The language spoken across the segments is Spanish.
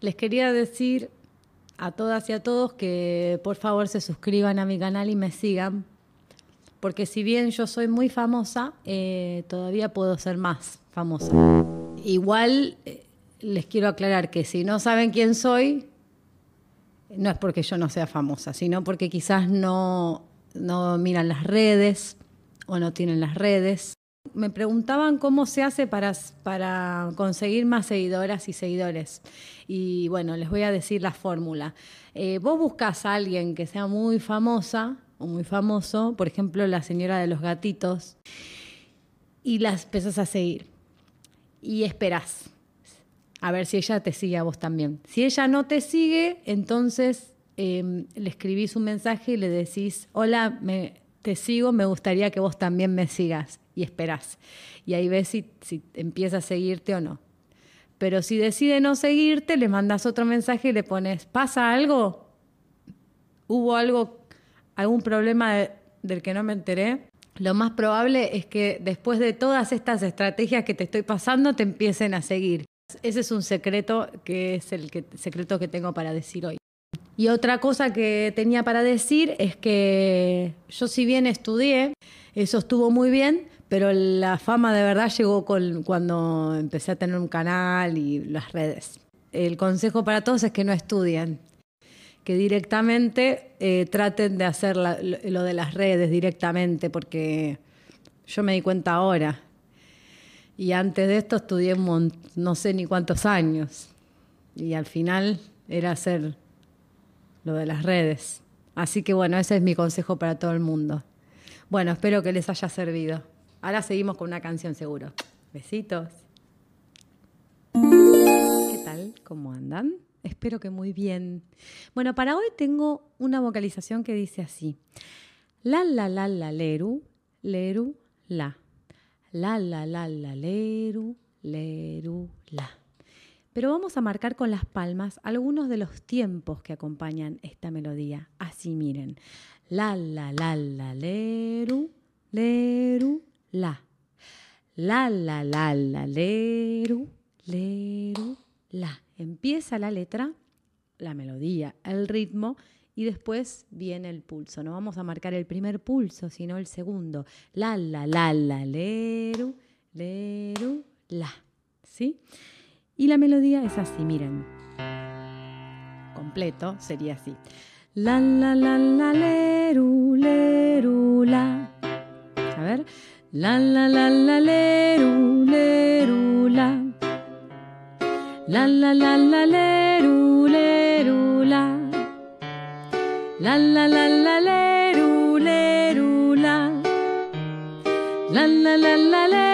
Les quería decir a todas y a todos que por favor se suscriban a mi canal y me sigan, porque si bien yo soy muy famosa, eh, todavía puedo ser más famosa. Igual eh, les quiero aclarar que si no saben quién soy, no es porque yo no sea famosa, sino porque quizás no, no miran las redes o no tienen las redes. Me preguntaban cómo se hace para, para conseguir más seguidoras y seguidores. Y bueno, les voy a decir la fórmula. Eh, vos buscas a alguien que sea muy famosa o muy famoso, por ejemplo, la señora de los gatitos, y la empezás a seguir. Y esperás a ver si ella te sigue a vos también. Si ella no te sigue, entonces em, le escribís un mensaje y le decís, hola, me, te sigo, me gustaría que vos también me sigas y esperás. Y ahí ves si, empieza a seguirte o no. Pero si decide no seguirte, le mandas otro mensaje y le pones, ¿pasa algo? ¿Hubo algo, algún problema del que no me enteré? Lo más probable es que después de todas estas estrategias que te estoy pasando, te empiecen a seguir. Ese es un secreto que es el secreto que tengo para decir hoy. Y otra cosa que tenía para decir es que yo si bien estudié, eso estuvo muy bien, pero la fama de verdad llegó cuando empecé a tener un canal y las redes. El consejo para todos es que no estudien, que directamente eh, traten de hacer lo de las redes directamente, porque yo me di cuenta ahora y antes de esto estudié no sé ni cuántos años. Y al final era hacer lo de las redes. Así que bueno, ese es mi consejo para todo el mundo. Bueno, espero que les haya servido. Ahora seguimos con una canción seguro. Besitos. ¿Qué tal? ¿Cómo andan? Espero que muy bien. Bueno, para hoy tengo una vocalización que dice así. La, la, la, la, leru, leru, la. La, la, la, la, leru, leru, la. Pero vamos a marcar con las palmas algunos de los tiempos que acompañan esta melodía. Así miren. La, la, la, la, leru, leru, la. La, la, la, la, leru, leru, la. Empieza la letra, la melodía, el ritmo y después viene el pulso. No vamos a marcar el primer pulso, sino el segundo. La, la, la, la, leru, leru, la. ¿Sí? Y la melodía es así, miren. Completo sería así. La, la, la, la, leru, leru, la. A ver. La, la, la, la, leru, leru, la. La, la, la, la, leru, leru, la. La la la la leru leru la. La la la la leru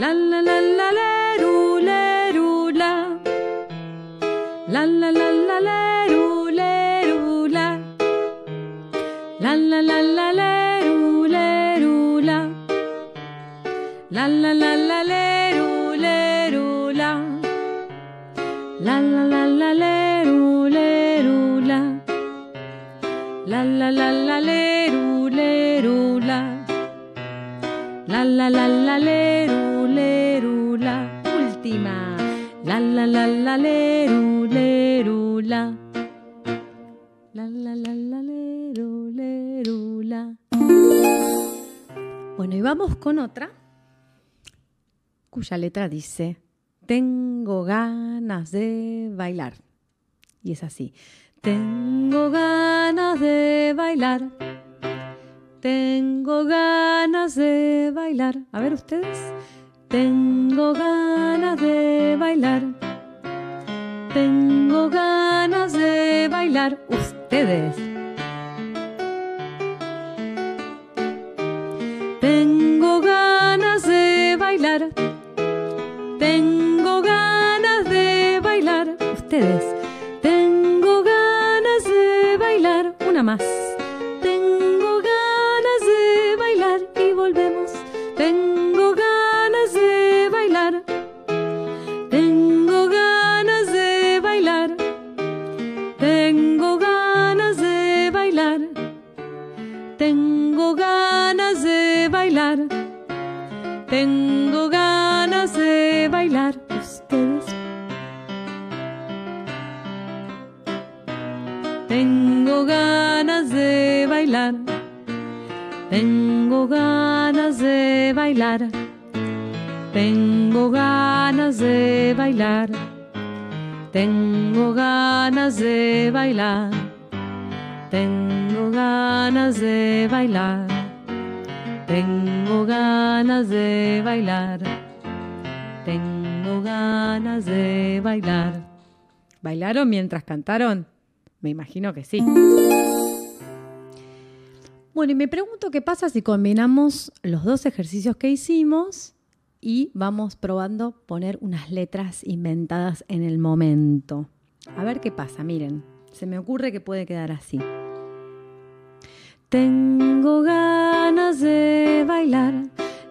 La la la la la ru la ru la. La la la la la ru la ru la. La la la la la ru la ru la. La la la la la ru la ru la. La la la la la ru la ru la. La la la la la ru la ru la. La la la la la ru La la la leru leru la. La la la la leru leru la. Bueno, y vamos con otra cuya letra dice, tengo ganas de bailar. Y es así, tengo ganas de bailar. Tengo ganas de bailar. A ver ustedes. Tengo ganas de bailar. Tengo ganas de bailar ustedes. Tengo ganas de bailar. Tengo ganas de bailar ustedes. Tengo ganas de bailar una más. Tengo ganas de bailar y volvemos. Tengo Tengo ganas de bailar. Tengo ganas de bailar. Tengo ganas de bailar. Tengo ganas de bailar. Tengo ganas de bailar. Tengo ganas de bailar. ¿Bailaron mientras cantaron? Me imagino que sí. Bueno, y me pregunto qué pasa si combinamos los dos ejercicios que hicimos y vamos probando poner unas letras inventadas en el momento. A ver qué pasa, miren, se me ocurre que puede quedar así. Tengo ganas de bailar,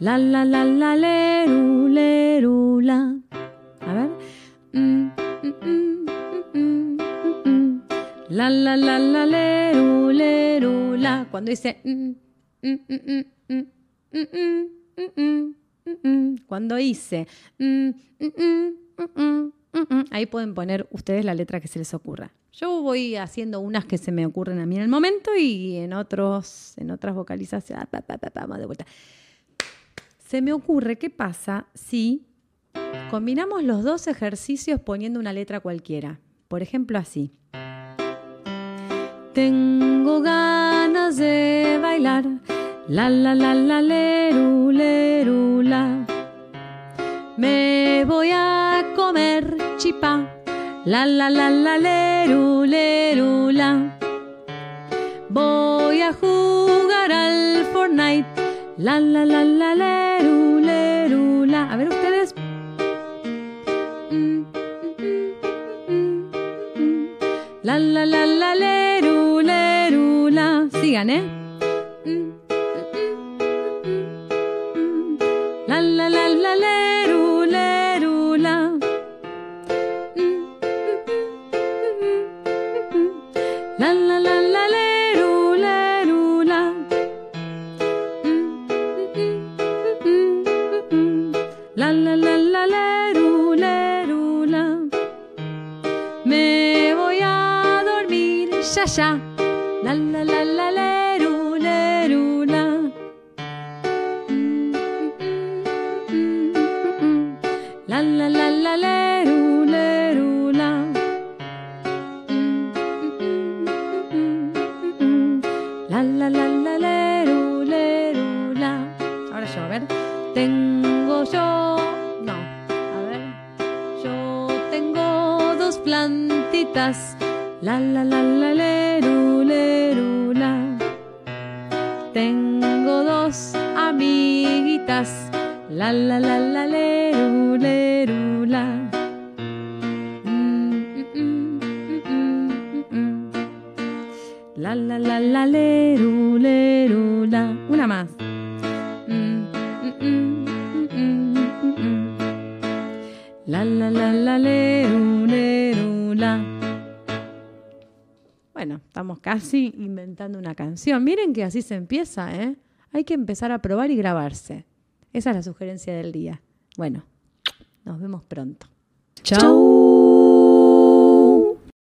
la la la la leru leru la. A ver. Mm, mm, mm. La la la la leru cuando dice cuando dice ahí pueden poner ustedes la letra que se les ocurra. Yo voy haciendo unas que se me ocurren a mí en el momento y en otros en otras vocalizaciones pa, más de vuelta. Se me ocurre qué pasa si combinamos los dos ejercicios poniendo una letra cualquiera. Por ejemplo, así. Tengo ganas de bailar. La la la la leru leru. Me voy a comer chipa. La la la la leru leru. Voy a jugar al Fortnite. La la la la leru leru. A ver ustedes. Mm, mm, mm. La la la la leru Sigan, ¿eh? La la la la leru leru la. La la la la leru leru la. La la la la leru leru la. Me voy a dormir ya ya. La la la la Ahora yo, a ver. Tengo yo. No. A ver. Yo tengo dos plantitas. La la la la leru leru la. Tengo dos amiguitas. La la la la leru leru la. Mm, mm, mm. La la la la leru leru La la la. Bueno, estamos casi inventando una canción. Miren que así se empieza, ¿eh? Hay que empezar a probar y grabarse. Esa es la sugerencia del día. Bueno, nos vemos pronto. Chau.